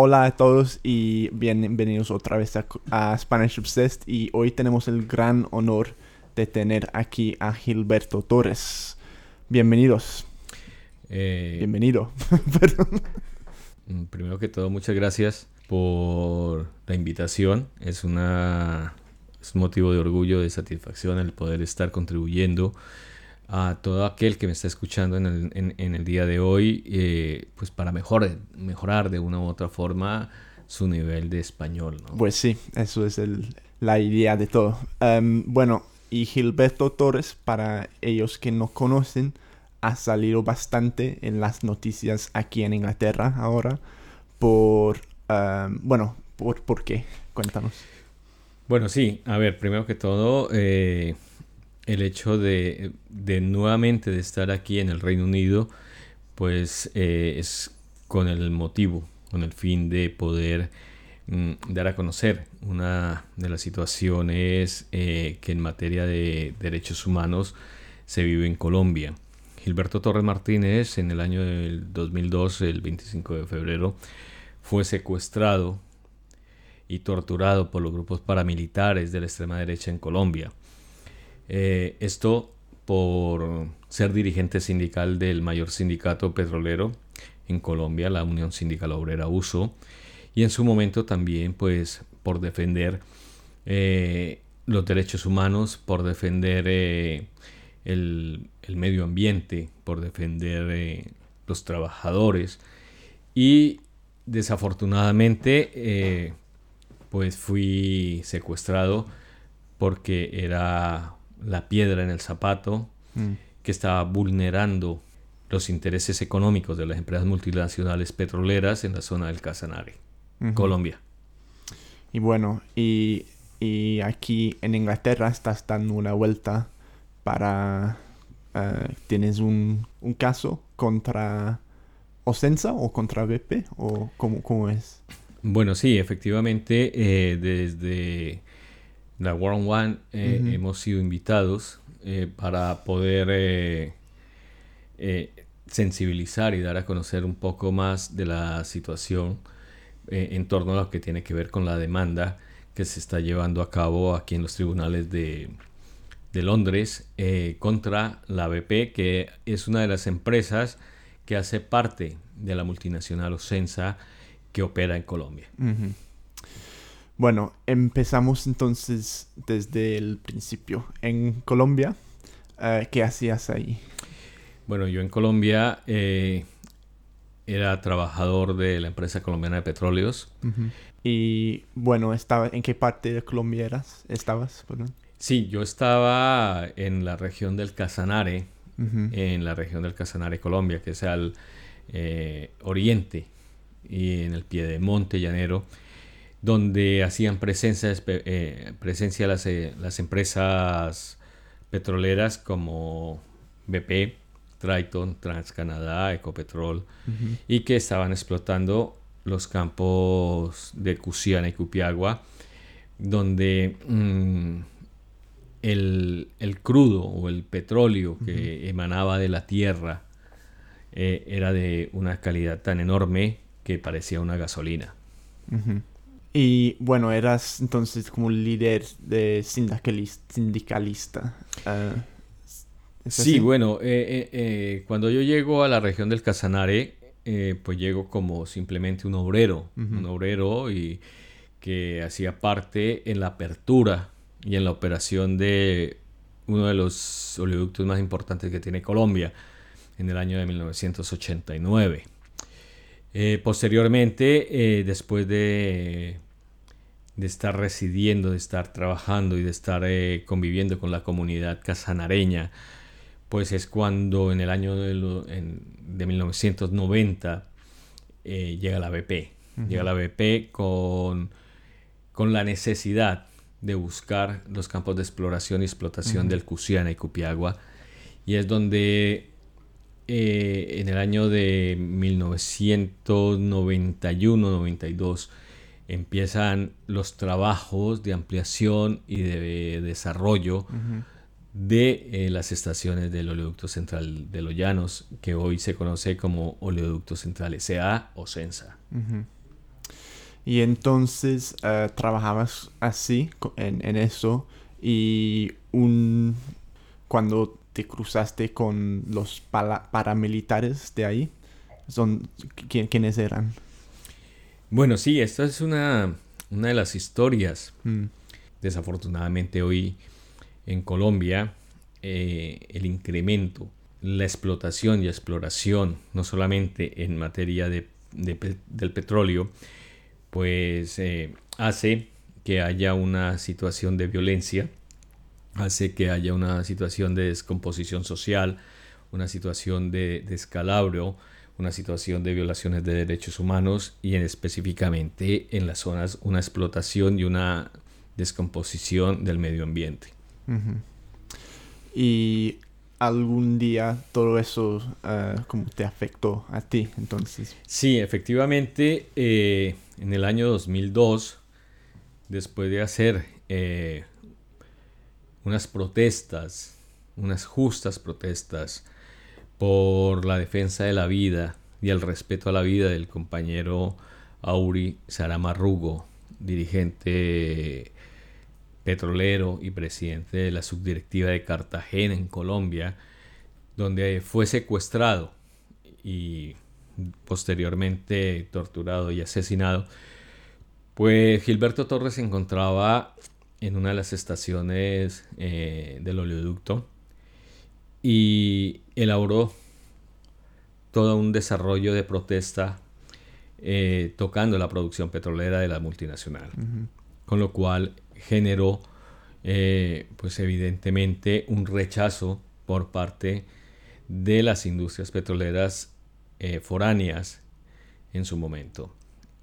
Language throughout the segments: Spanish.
hola a todos y bienvenidos otra vez a, Spanish Obsessed y hoy tenemos el gran honor de tener aquí a Gilberto Torres. Bienvenidos. Eh, Bienvenido. mm, primero que todo, muchas gracias por la invitación. Es, una, es un motivo de orgullo, de satisfacción el poder estar contribuyendo a todo aquel que me está escuchando en el, en, el día de hoy, eh, pues para mejor, mejorar de una u otra forma su nivel de español. Pues sí, eso es el, la idea de todo. Em, bueno, y Gilberto Torres, para ellos que no conocen, ha salido bastante en las noticias aquí en Inglaterra ahora por, em, bueno, por, ¿por qué? Cuéntanos. Bueno, sí, a ver, primero que todo, eh, el hecho de, nuevamente de estar aquí en el Reino Unido, pues eh, es con el motivo, con el fin de poder mm, dar a conocer una de las situaciones eh, que en materia de derechos humanos se vive en Colombia. Gilberto Torres Martínez en el año del 2002, el 25 de febrero, fue secuestrado y torturado por los grupos paramilitares de la extrema derecha en Colombia. Eh, esto por ser dirigente sindical del mayor sindicato petrolero en Colombia, la Unión Sindical Obrera USO, y en su momento también pues por defender eh, los derechos humanos, por defender eh, el, medio ambiente, por defender los trabajadores. Y desafortunadamente pues fui secuestrado porque era la piedra en el zapato mm. que estaba vulnerando los intereses económicos de las empresas multinacionales petroleras en la zona del Casanare, Colombia. Y bueno, y, aquí en Inglaterra estás dando una vuelta para... Eh, ¿Tienes un, caso contra Ocensa o contra BP? ¿O cómo, cómo es? Bueno, sí, efectivamente, eh, desde la World One eh, hemos sido invitados eh, para poder eh, sensibilizar y dar a conocer un poco más de la situación en torno a lo que tiene que ver con la demanda que se está llevando a cabo aquí en los tribunales de, de Londres contra la BP, que es una de las empresas que hace parte de la multinacional Ocensa que opera en Colombia. Bueno, empezamos entonces desde el principio. En Colombia, eh, ¿qué hacías ahí? Bueno, yo en Colombia eh, era trabajador de la empresa colombiana de petróleos. Y bueno, estaba, ¿en qué parte de Colombia eras? ¿Estabas? Sí, yo estaba en la región del Casanare, en la región del Casanare, Colombia, que es al eh, oriente y en el pie de monte llanero donde hacían presencia, eh, presencia las, eh, las, empresas petroleras como BP, Triton, TransCanadá, Ecopetrol, y que estaban explotando los campos de Cusiana y Cupiagua, donde mm, el, crudo o el petróleo que emanaba de la tierra eh, era de una calidad tan enorme que parecía una gasolina. Y bueno, eras entonces como líder de sindicalista. Ah, sí, bueno, eh, eh, eh, cuando yo llego a la región del Casanare, pues llego como simplemente un obrero, un obrero y que hacía parte en la apertura y en la operación de uno de los oleoductos más importantes que tiene Colombia en el año de 1989. Eh, posteriormente, eh, después de, de, estar residiendo, de estar trabajando y de estar eh, conviviendo con la comunidad casanareña, pues es cuando en el año de, de 1990 llega la BP. Llega la BP con, con, la necesidad de buscar los campos de exploración y explotación del Cusiana y Cupiagua. Y es donde eh, en el año de 1991-92 empiezan los trabajos de ampliación y de desarrollo de eh, las estaciones del oleoducto central de los llanos, que hoy se conoce como oleoducto central SA o CENSA. Y entonces eh, trabajabas así, en, en, eso, y un, cuando te cruzaste con los paramilitares de ahí, son, ¿quiénes eran? Bueno, sí, esta es una, una de las historias. Mm. Desafortunadamente hoy en Colombia eh, el incremento, la explotación y exploración, no solamente en materia de, del petróleo, pues eh, hace que haya una situación de violencia, hace que haya una situación de descomposición social, una situación de descalabro, una situación de violaciones de derechos humanos y en específicamente en las zonas una explotación y una descomposición del medio ambiente. Y algún día todo eso uh, como te afectó a ti entonces. Sí, efectivamente, eh, en el año 2002, después de hacer eh, unas protestas, unas justas protestas por la defensa de la vida y el respeto a la vida del compañero Auri Saramarrugo, dirigente petrolero y presidente de la subdirectiva de Cartagena en Colombia, donde fue secuestrado y posteriormente torturado y asesinado, pues Gilberto Torres se encontraba en una de las estaciones eh, del oleoducto y elaboró todo un desarrollo de protesta eh, tocando la producción petrolera de la multinacional. Con lo cual generó eh, pues evidentemente un rechazo por parte de las industrias petroleras eh, foráneas en su momento.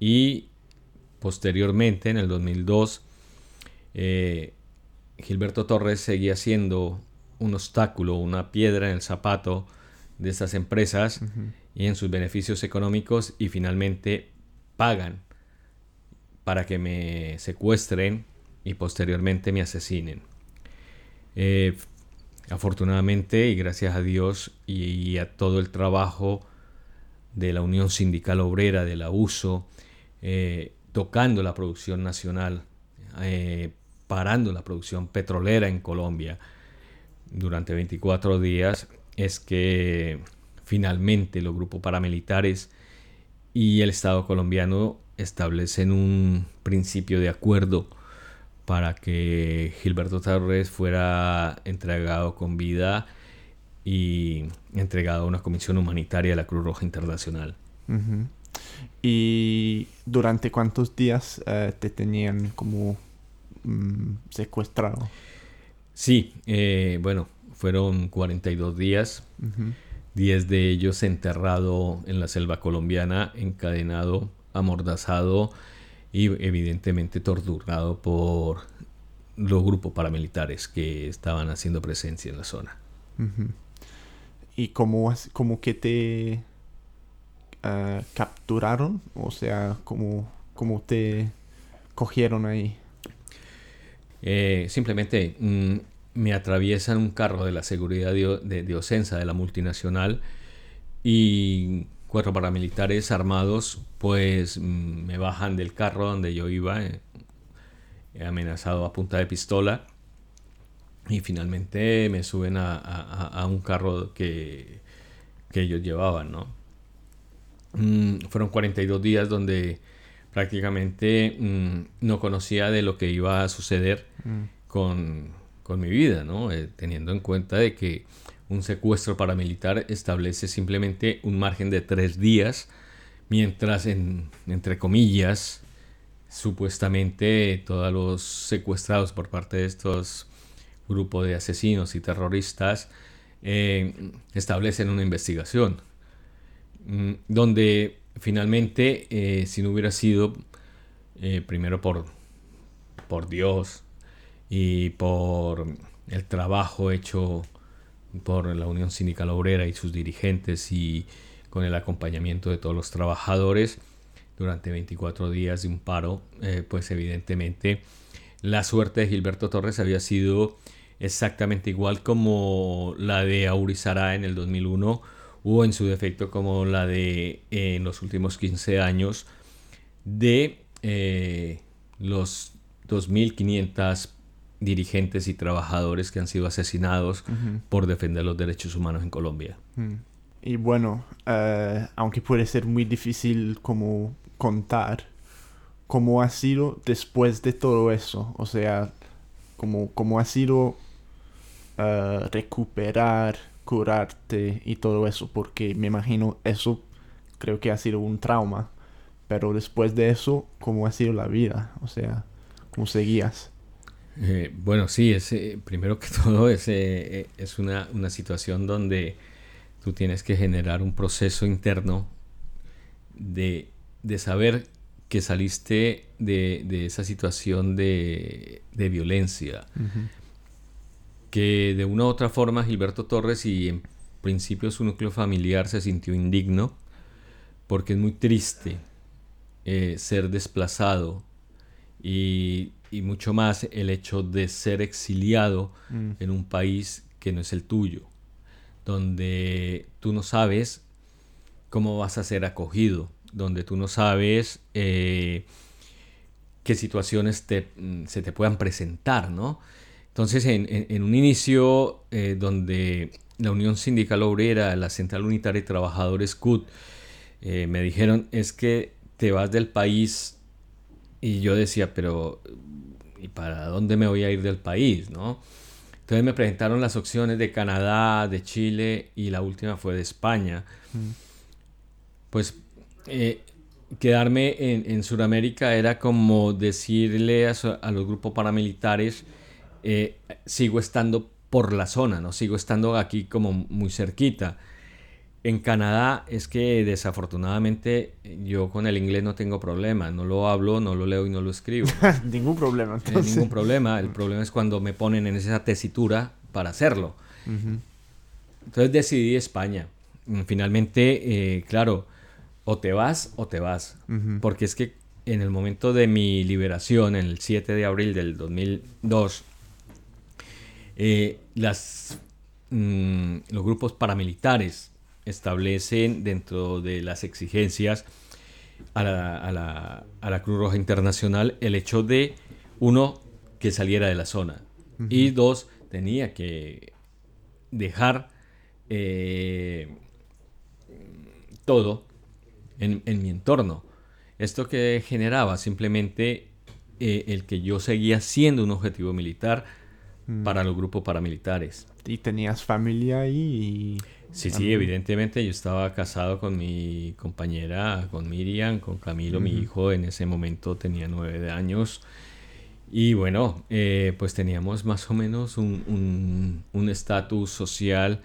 Y posteriormente, en el 2002, eh, Gilberto Torres seguía siendo un obstáculo, una piedra en el zapato de estas empresas y en sus beneficios económicos y finalmente pagan para que me secuestren y posteriormente me asesinen. Eh, afortunadamente y gracias a Dios y, a todo el trabajo de la Unión Sindical Obrera, de la USO, eh, tocando la producción nacional, eh, parando la producción petrolera en Colombia durante 24 días, es que finalmente los grupos paramilitares y el Estado colombiano establecen un principio de acuerdo para que Gilberto Torres fuera entregado con vida y entregado a una comisión humanitaria de la Cruz Roja Internacional. ¿Y durante cuántos días eh, te tenían como mm, secuestrado? Sí, eh, bueno, fueron 42 días, 10 de ellos enterrado en la selva colombiana, encadenado, amordazado y evidentemente torturado por los grupos paramilitares que estaban haciendo presencia en la zona. ¿Y cómo, cómo que te ah, capturaron? O sea, ¿cómo, cómo te cogieron ahí? Eh, simplemente mm, me atraviesan un carro de la seguridad de, de, de Ocensa, de la multinacional, y cuatro paramilitares armados pues mm, me bajan del carro donde yo iba eh, amenazado a punta de pistola y finalmente me suben a, un carro que, que, ellos llevaban ¿no? Mm, fueron 42 días donde prácticamente mm, no conocía de lo que iba a suceder con, con, mi vida ¿no? Eh, teniendo en cuenta de que un secuestro paramilitar establece simplemente un margen de tres días, mientras, en, entre comillas, supuestamente todos los secuestrados por parte de estos grupos de asesinos y terroristas eh, establecen una investigación, mm, donde finalmente, eh, si no hubiera sido primero por, por Dios y por el trabajo hecho por la Unión Sindical Obrera y sus dirigentes y con el acompañamiento de todos los trabajadores durante 24 días de un paro, eh, pues evidentemente la suerte de Gilberto Torres había sido exactamente igual como la de Aurizará en el 2001 o en su defecto como la de en los últimos 15 años de eh, los 2.500 dirigentes y trabajadores que han sido asesinados por defender los derechos humanos en Colombia. Y bueno, eh, aunque puede ser muy difícil como contar, ¿cómo ha sido después de todo eso? O sea, ¿cómo, cómo ha sido eh, recuperar, curarte y todo eso? Porque me imagino eso creo que ha sido un trauma. Pero después de eso, ¿cómo ha sido la vida? O sea, ¿cómo seguías? Eh, bueno, sí, es, primero que todo es, es una, una situación donde tú tienes que generar un proceso interno de, saber que saliste de, esa situación de, violencia. Que de una u otra forma Gilberto Torres y en principio su núcleo familiar se sintió indigno porque es muy triste eh, ser desplazado y, mucho más el hecho de ser exiliado mm. en un país que no es el tuyo donde tú no sabes cómo vas a ser acogido, donde tú no sabes eh, qué situaciones mm, se te puedan presentar, ¿no? Entonces, en, un inicio eh, donde la Unión Sindical Obrera, la Central Unitaria de Trabajadores CUT, eh, me dijeron, es que te vas del país y yo decía, pero ¿y para dónde me voy a ir del país, no? Entonces me presentaron las opciones de Canadá, de Chile y la última fue de España. Mm. Pues eh, quedarme en, en Sudamérica era como decirle a, los grupos paramilitares, eh, sigo estando por la zona, no sigo estando aquí como muy cerquita. En Canadá es que desafortunadamente yo con el inglés no tengo problema, no lo hablo, no lo leo y no lo escribo. ningún problema. ningún problema, el problema es cuando me ponen en esa tesitura para hacerlo. Entonces decidí España. Finalmente, eh, claro, o te vas o te vas, porque es que en el momento de mi liberación, en el 7 de abril del 2002, eh, las, mm, los grupos paramilitares establecen dentro de las exigencias a la, Cruz Roja Internacional el hecho de, uno, que saliera de la zona y dos, tenía que dejar eh, todo en, mi entorno. Esto que generaba simplemente eh, el que yo seguía siendo un objetivo militar para los grupos paramilitares. ¿Y tenías familia ahí? Sí, sí, evidentemente yo estaba casado con mi compañera, con Miriam, con Camilo, mi hijo, en ese momento tenía nueve años. Y bueno, eh, pues teníamos más o menos un estatus social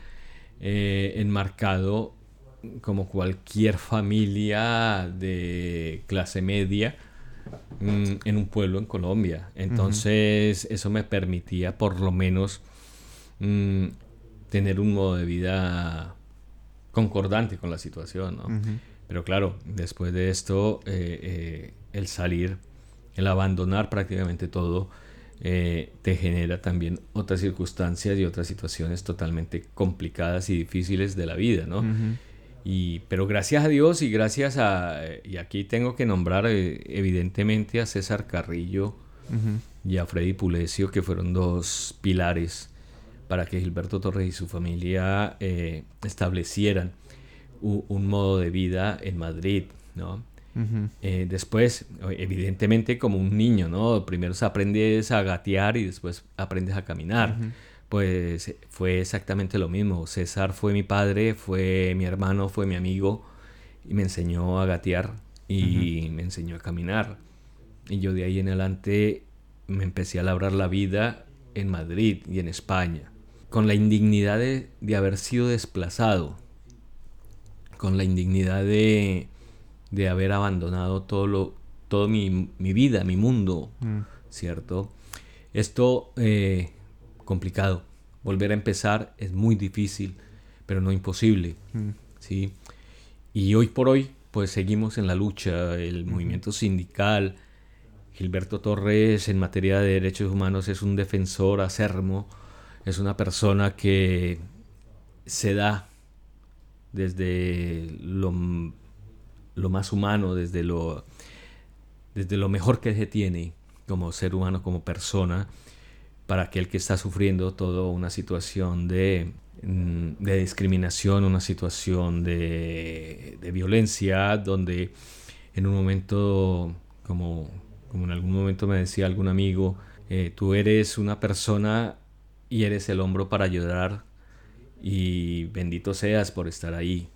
eh, enmarcado como cualquier familia de clase media mm, en un pueblo en Colombia. Entonces eso me permitía por lo menos mm, tener un modo de vida concordante con la situación, ¿no? Pero claro, después de esto, eh, eh, el salir, el abandonar prácticamente todo, eh, te genera también otras circunstancias y otras situaciones totalmente complicadas y difíciles de la vida, ¿no? y, pero gracias a Dios y gracias a, y aquí tengo que nombrar evidentemente a César Carrillo y a Freddy Pulesio, que fueron dos pilares para que Gilberto Torres y su familia eh, establecieran un, modo de vida en Madrid, ¿no? Eh, después, evidentemente como un niño, ¿no? Primero aprendes a gatear y después aprendes a caminar. Pues fue exactamente lo mismo. César fue mi padre, fue mi hermano, fue mi amigo y me enseñó a gatear y me enseñó a caminar. Y yo de ahí en adelante me empecé a labrar la vida en Madrid y en España con la indignidad de, haber sido desplazado, con la indignidad de, haber abandonado todo lo, todo mi, vida, mi mundo, mm. ¿cierto? Esto eh, complicado. Volver a empezar es muy difícil, pero no imposible, mm. ¿sí? Y hoy por hoy, pues seguimos en la lucha, el movimiento sindical. Gilberto Torres en materia de derechos humanos es un defensor acermo es una persona que se da desde lo, más humano, desde lo, desde lo mejor que se tiene como ser humano, como persona, para aquel que está sufriendo toda una situación de, mm, de discriminación, una situación de, de, violencia, donde en un momento, como, como en algún momento me decía algún amigo, eh, tú eres una persona y eres el hombro para ayudar y bendito seas por estar ahí.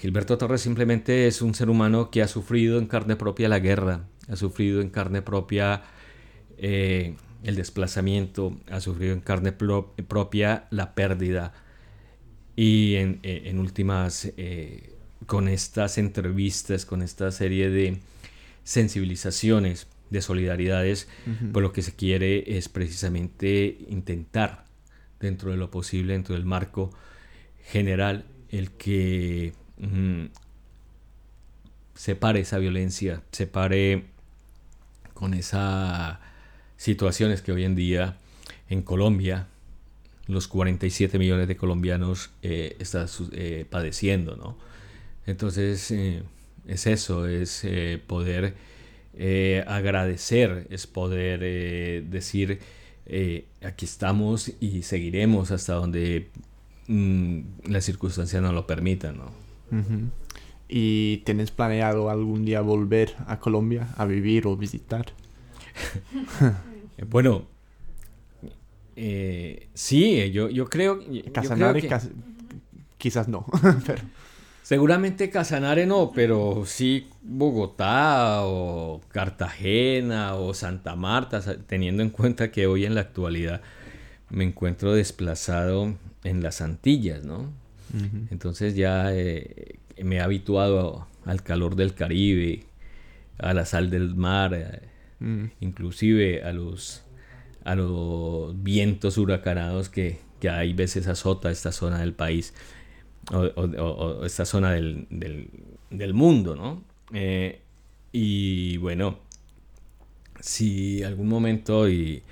Gilberto Torres simplemente es un ser humano que ha sufrido en carne propia la guerra, ha sufrido en carne propia eh, el desplazamiento, ha sufrido en carne propia la pérdida y en, eh, últimas, eh, con estas entrevistas, con esta serie de sensibilizaciones, de solidaridades, pues lo que se quiere es precisamente intentar, dentro de lo posible, dentro del marco general, el que separe esa violencia, separe con esas situaciones que hoy en día en Colombia los 47 millones de colombianos eh, están eh, padeciendo, ¿no? Entonces eh, es eso, es eh, agradecer, es poder decir aquí estamos y seguiremos hasta donde mm, las circunstancias nos lo permitan, ¿no? ¿Y tienes planeado algún día volver a Colombia a vivir o visitar? bueno, eh, sí, yo, yo creo... Casanare quizás no, Seguramente Casanare no, pero sí Bogotá o Cartagena o Santa Marta, teniendo en cuenta que hoy en la actualidad me encuentro desplazado en las Antillas, ¿no? Entonces ya eh, me he habituado al calor del Caribe, a la sal del mar, eh, mm. inclusive a los, a los vientos huracanados que, que hay veces azota esta zona del país o, esta zona del, del, mundo, ¿no? Eh, y bueno, si algún momento y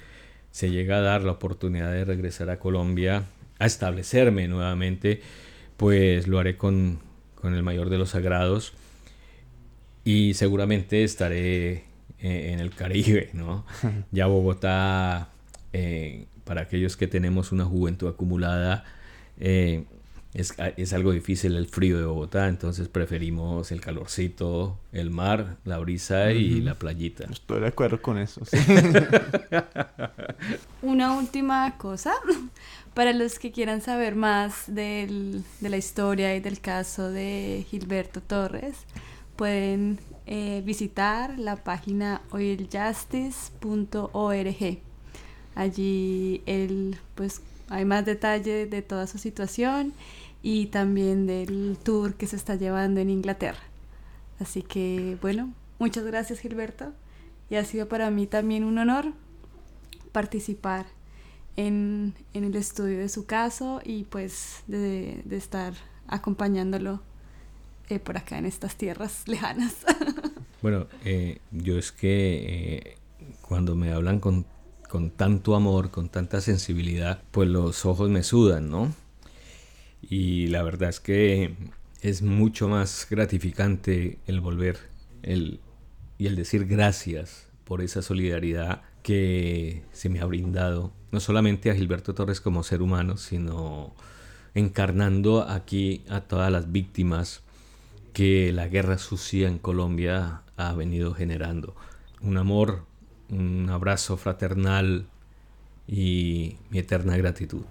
se llega a dar la oportunidad de regresar a Colombia, a establecerme nuevamente, pues lo haré con, el mayor de los sagrados y seguramente estaré eh, en el Caribe, ¿no? Ya Bogotá, eh, para aquellos que tenemos una juventud acumulada, eh, es, es, algo difícil el frío de Bogotá, entonces preferimos el calorcito, el mar, la brisa y la playita. Estoy de acuerdo con eso. Una última cosa, para los que quieran saber más de la historia y del caso de Gilberto Torres, pueden eh, visitar la página oiljustice.org. Allí el, pues, hay más detalle de toda su situación y también del tour que se está llevando en Inglaterra. Así que, bueno, muchas gracias Gilberto y ha sido para mí también un honor participar en, el estudio de su caso y pues de, estar acompañándolo eh, por acá en estas tierras lejanas. bueno, eh, yo es que eh, cuando me hablan con, con tanto amor, con tanta sensibilidad, pues los ojos me sudan, ¿no? Y la verdad es que es mucho más gratificante el volver el, y el decir gracias por esa solidaridad que se me ha brindado, no solamente a Gilberto Torres como ser humano, sino encarnando aquí a todas las víctimas que la guerra sucia en Colombia ha venido generando. Un amor, un abrazo fraternal y mi eterna gratitud.